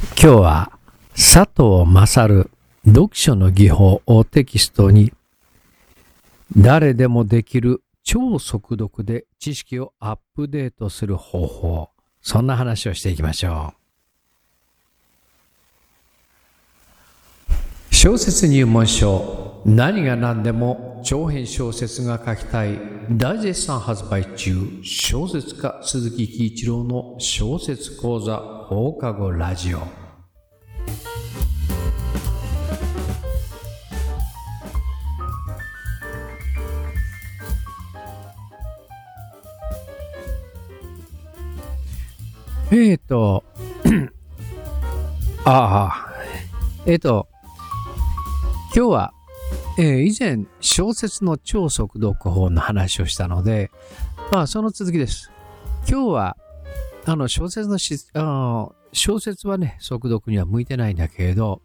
今日は佐藤勝読書の技法をテキストに誰でもできる超速読で知識をアップデートする方法そんな話をしていきましょう。小説入門書何が何でも長編小説が書きたい大絶賛発売中小説家鈴木喜一郎の小説講座放課後ラジオ。えーと、ああ、えーと、今日は、えー、以前小説の超速読法の話をしたので、まあその続きです。今日は、あの小説のしあ小説はね、速読には向いてないんだけれど、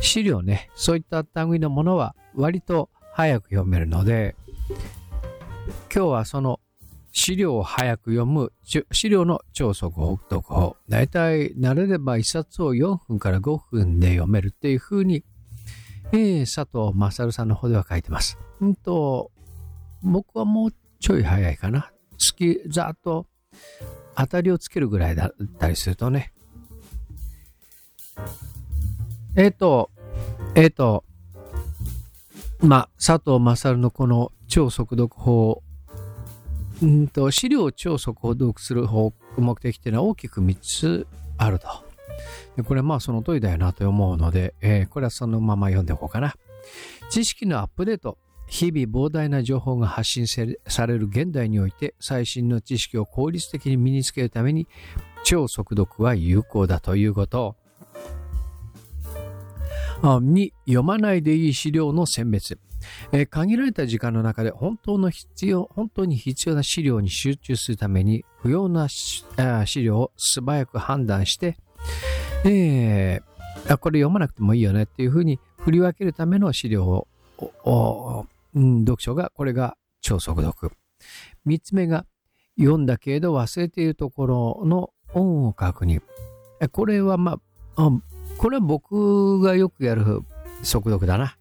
資料ね、そういった類のものは割と早く読めるので、今日はその資料を早く読む、資料の超速読法。だいたい慣れれば一冊を4分から5分で読めるっていうふうに、えー、佐藤勝さんの方では書いてます。うんと、僕はもうちょい早いかな。好き、ざっと当たりをつけるぐらいだったりするとね。えっ、ー、と、えっ、ー、と、まあ、佐藤勝のこの超速読法うんと資料超速読する方目的っていうのは大きく3つあると。でこれまあその通りだよなと思うので、えー、これはそのまま読んでおこうかな。知識のアップデート。日々膨大な情報が発信される現代において最新の知識を効率的に身につけるために超速読は有効だということ2読まないでいい資料の選別えー、限られた時間の中で本当の必要、本当に必要な資料に集中するために不要な資料を素早く判断して、えー、あこれ読まなくてもいいよねっていうふうに振り分けるための資料を、うん、読書が、これが超速読。三つ目が読んだけれど忘れているところの音を確認。これはまあ、これは僕がよくやる速読だな。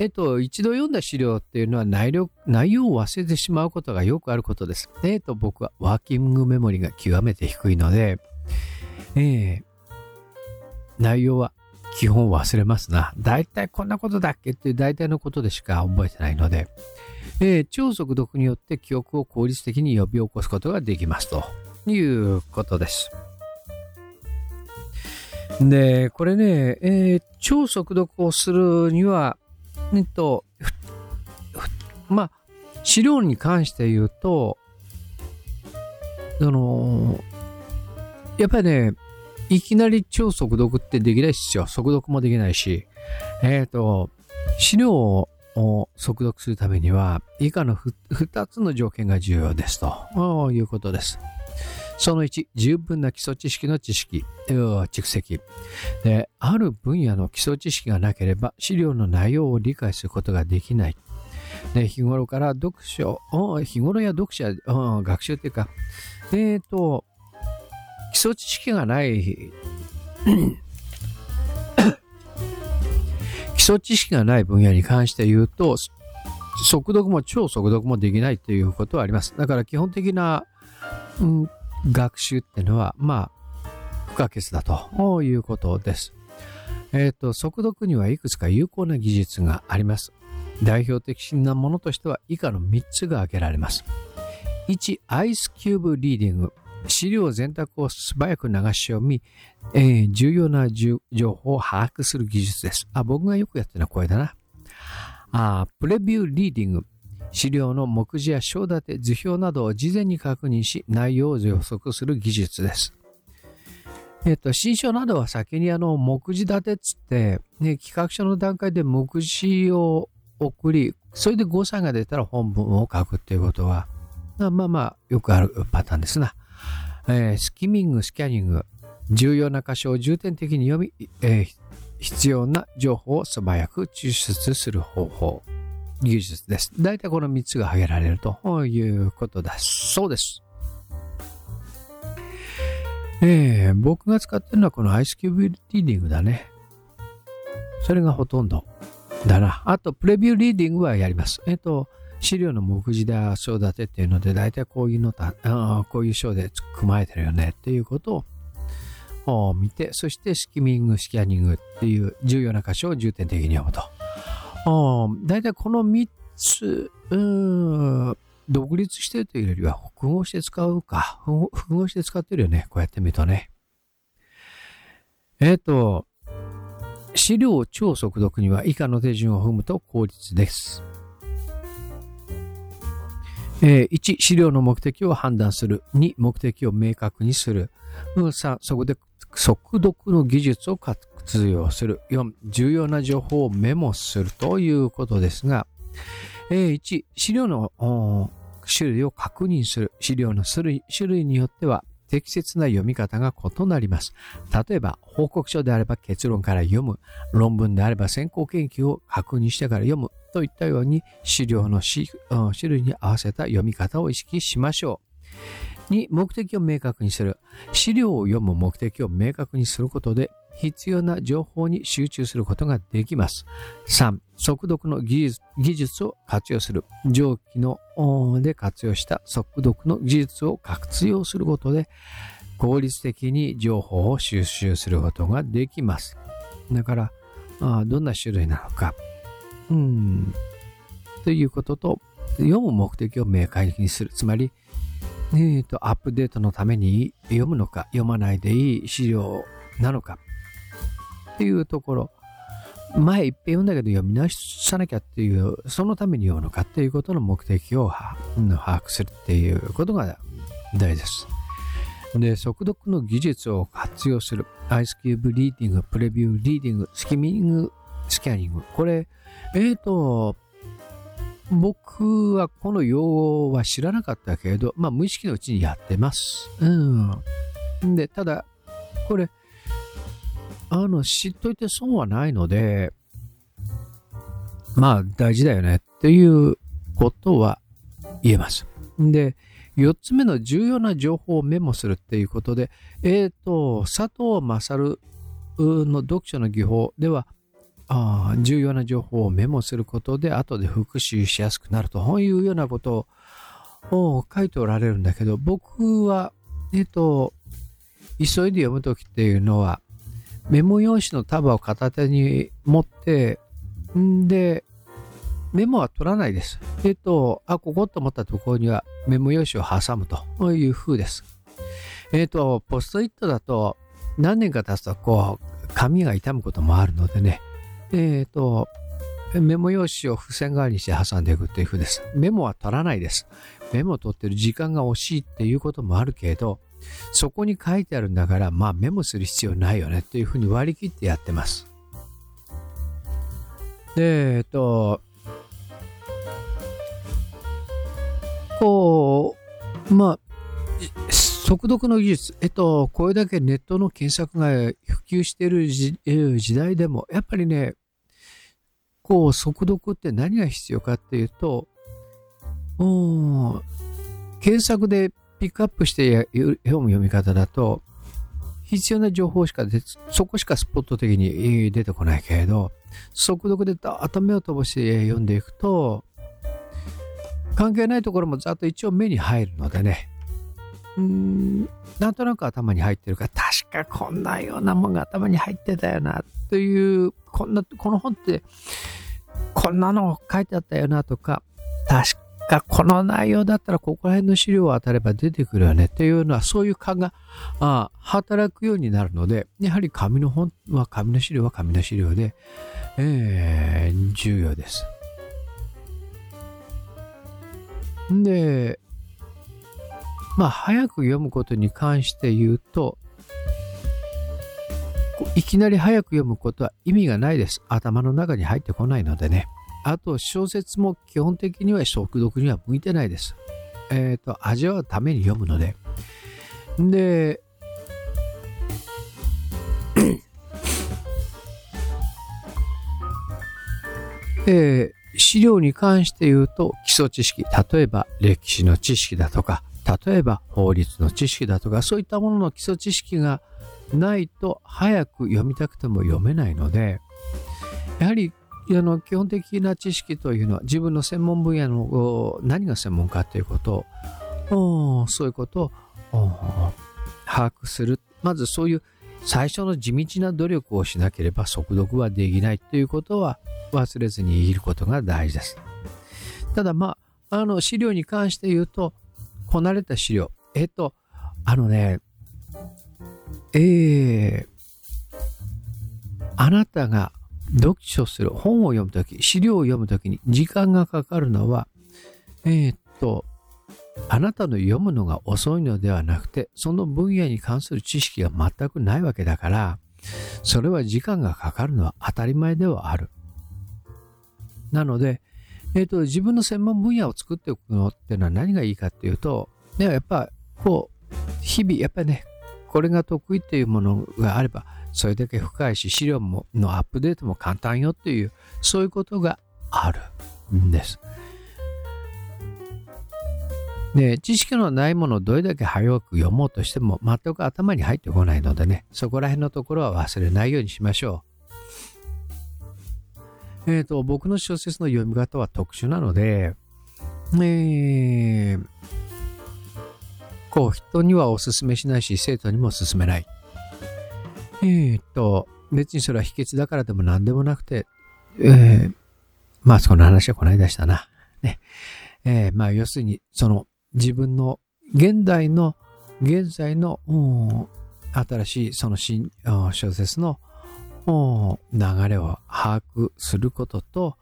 えっと、一度読んだ資料っていうのは内容内容を忘れてしまうことがよくあることです。えっと、僕はワーキングメモリが極めて低いので、えー、内容は基本忘れますな。大体こんなことだっけっていう大体のことでしか覚えてないので、えー、超速読によって記憶を効率的に呼び起こすことができますということです。で、これね、えー、超速読をするには、えっと、まあ、資料に関して言うと、その、やっぱりね、いきなり超速読ってできないですよ。速読もできないし。えっ、ー、と、資料を速読するためには、以下の2つの条件が重要ですということです。その1、十分な基礎知識の知識、蓄積で。ある分野の基礎知識がなければ資料の内容を理解することができない。日頃から読書、日頃や読者、学習っていうか、え、ー、と、基礎知識がない 基礎知識がない分野に関して言うと、速読も超速読もできないということはあります。だから基本的な、うん、学習っていうのは、まあ、不可欠だということです。えっ、ー、と、速読にはいくつか有効な技術があります。代表的なものとしては以下の3つが挙げられます。1、アイスキューブリーディング。資料全体を素早く流し読み、えー、重要な情報を把握する技術です。あ、僕がよくやってるのはこれだな。あプレビューリーディング。資料の目次や章立て、図表などを事前に確認し、内容を予測する技術です。えっ、と、新書などは先にあの、目次立てっつって、ね、企画書の段階で目次を送り、それで誤差が出たら本文を書くっていうことは、まあまあ、よくあるパターンですな。えー、スキミング、スキャニング、重要な箇所を重点的に読み、えー、必要な情報を素早く抽出する方法。技術です。大体この3つが挙げられるということだそうです。えー、僕が使ってるのはこのアイスキューブリーディングだね。それがほとんどだな。あと、プレビューリーディングはやります。えっ、ー、と、資料の目次だ、章立てっていうので、大体こういうのた、あこういう章で組まれてるよねっていうことを見て、そしてスキミング、スキャニングっていう重要な箇所を重点的に読むと。大体この3つ、独立してるというよりは複合して使うか。複合して使ってるよね。こうやって見るとね。えっ、ー、と、資料超速読には以下の手順を踏むと効率です。えー、1、資料の目的を判断する。2、目的を明確にする。3、そこで速読の技術を活通用する。4、重要な情報をメモするということですが、えー、1、資料の種類を確認する。資料の種類種類によっては適切な読み方が異なります。例えば、報告書であれば結論から読む。論文であれば先行研究を確認してから読む。といったように資料の種類に合わせた読み方を意識しましょう。2、目的を明確にする。資料を読む目的を明確にすることで必要な情報に集中することができます。3、速読の技術を活用する。上記ので活用した速読の技術を活用することで効率的に情報を収集することができます。だから、どんな種類なのか。うん。ということと、読む目的を明快にする。つまり、えーと、アップデートのために読むのか、読まないでいい資料なのか。っていうところ。前一遍読んだけど読み直さなきゃっていう、そのために読むのかっていうことの目的を把握するっていうことが大事です。で、速読の技術を活用する。アイスキューブリーディング、プレビューリーディング、スキミング、スキャニング。これ、えっ、ー、と、僕はこの用語は知らなかったけれど、まあ無意識のうちにやってます。うん。で、ただ、これ、あの、知っといて損はないので、まあ大事だよねっていうことは言えます。で、4つ目の重要な情報をメモするっていうことで、えっ、ー、と、佐藤勝の読書の技法では、あ重要な情報をメモすることで後で復習しやすくなるというようなことを書いておられるんだけど僕はえっ、と急いで読むときっていうのはメモ用紙の束を片手に持って、んで、メモは取らないです。えっと、あ、ここと思ったところにはメモ用紙を挟むという風です。えっと、ポストイットだと何年か経つとこう、紙が傷むこともあるのでね、えっと、メモ用紙を付箋代わりにして挟んでいくっていう風です。メモは取らないです。メモを取ってる時間が惜しいっていうこともあるけど、そこに書いてあるんだから、まあメモする必要ないよねっていうふうに割り切ってやってます。で、えっと、こう、まあ、速読の技術、えっと、これだけネットの検索が普及している時代でも、やっぱりね、こう、速読って何が必要かっていうと、検索でピックアップして読む読み方だと、必要な情報しか出そこしかスポット的に出てこないけれど、速読でダーッと目を飛ばして読んでいくと、関係ないところもざっと一応目に入るのでね、うん、なんとなく頭に入ってるから、確かこんなようなもんが頭に入ってたよな、という、こんな、この本って、こんなの書いてあったよなとか、確がこの内容だったらここら辺の資料を当たれば出てくるよねっていうのはそういう勘があ働くようになるのでやはり紙の本は紙の資料は紙の資料で、えー、重要です。でまあ早く読むことに関して言うといきなり早く読むことは意味がないです。頭の中に入ってこないのでね。あと小説も基本的には速読には向いてないです。えっ、ー、と、味わうために読むので。で、えー、資料に関して言うと基礎知識、例えば歴史の知識だとか例えば法律の知識だとかそういったものの基礎知識がないと早く読みたくても読めないのでやはりあの基本的な知識というのは自分の専門分野の何が専門かということをそういうことを把握するまずそういう最初の地道な努力をしなければ速読はできないということは忘れずにいることが大事です。ただまあ、あの資料に関して言うと、こなれた資料。えっと、あのね、えー、あなたが読書する本を読むとき、資料を読むときに時間がかかるのは、えー、っと、あなたの読むのが遅いのではなくて、その分野に関する知識が全くないわけだから、それは時間がかかるのは当たり前ではある。なので、えっ、と、自分の専門分野を作っておくのっていうのは何がいいかっていうと、ね、やっぱ、こう、日々、やっぱりね、これが得意っていうものがあれば、それだけ深いし、資料ものアップデートも簡単よっていう、そういうことがあるんです。で、知識のないものをどれだけ早く読もうとしても全く頭に入ってこないのでね、そこら辺のところは忘れないようにしましょう。えっ、ー、と、僕の小説の読み方は特殊なので、えー、こう、人にはお勧めしないし、生徒にも勧めない。えー、っと、別にそれは秘訣だからでも何でもなくて、えー、まあ、その話はこの間したな。ね。えー、まあ、要するに、その、自分の現代の、現在の、新しいその新小説の流れを把握することと、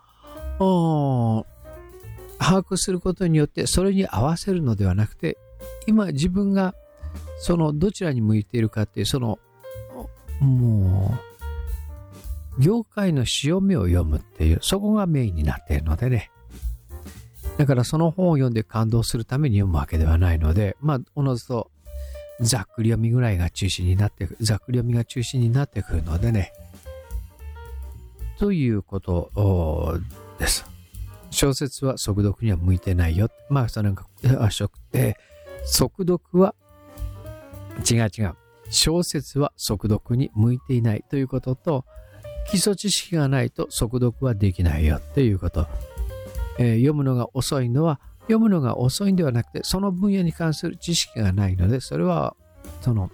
把握することによってそれに合わせるのではなくて、今自分がそのどちらに向いているかっていう、その、もう、業界の潮目を読むっていう、そこがメインになっているのでね。だからその本を読んで感動するために読むわけではないので、まあ、おのずとざっくり読みぐらいが中心になってざっくり読みが中心になってくるのでね。ということです。小説は速読には向いてないよ。まあ、そのあ、え速読は違う違う。小説は速読に向いていないということと、基礎知識がないと速読はできないよっていうこと。えー、読むのが遅いのは、読むのが遅いんではなくて、その分野に関する知識がないので、それは、その、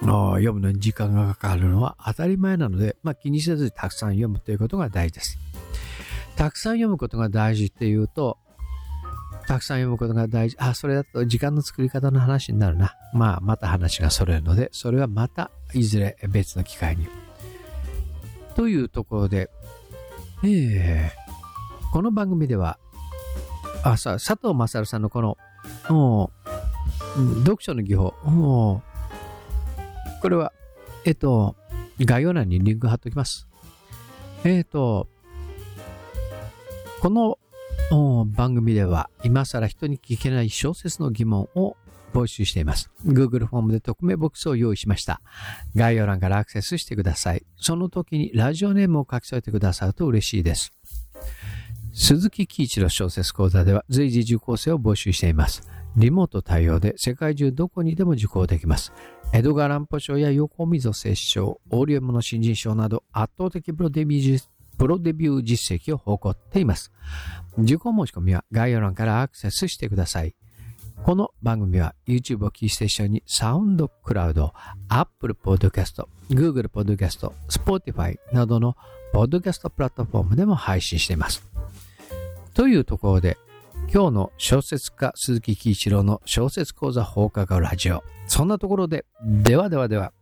読むのに時間がかかるのは当たり前なので、まあ、気にせずにたくさん読むということが大事です。たくさん読むことが大事っていうと、たくさん読むことが大事。あ、それだと時間の作り方の話になるな。まあ、また話がそれるので、それはまたいずれ別の機会に。というところで、えーこの番組では、あ、さ、佐藤勝さんのこの、読書の技法、これは、えっと、概要欄にリンク貼っておきます。えっと、この番組では、今更人に聞けない小説の疑問を募集しています。Google フォームで匿名ボックスを用意しました。概要欄からアクセスしてください。その時にラジオネームを書き添えてくださると嬉しいです。鈴木喜一郎小説講座では随時受講生を募集しています。リモート対応で世界中どこにでも受講できます。エドガー・ランポ賞や横溝摂賞、オーリエムの新人賞など圧倒的プロデビュープロデビュー実績を誇っています。受講申し込みは概要欄からアクセスしてください。この番組は YouTube をキーステーションにサウンドクラウド、Apple Podcast、Google Podcast、Spotify などのポッドキャストプラットフォームでも配信しています。というところで、今日の小説家鈴木喜一郎の小説講座放課後ラジオ。そんなところで、ではではでは。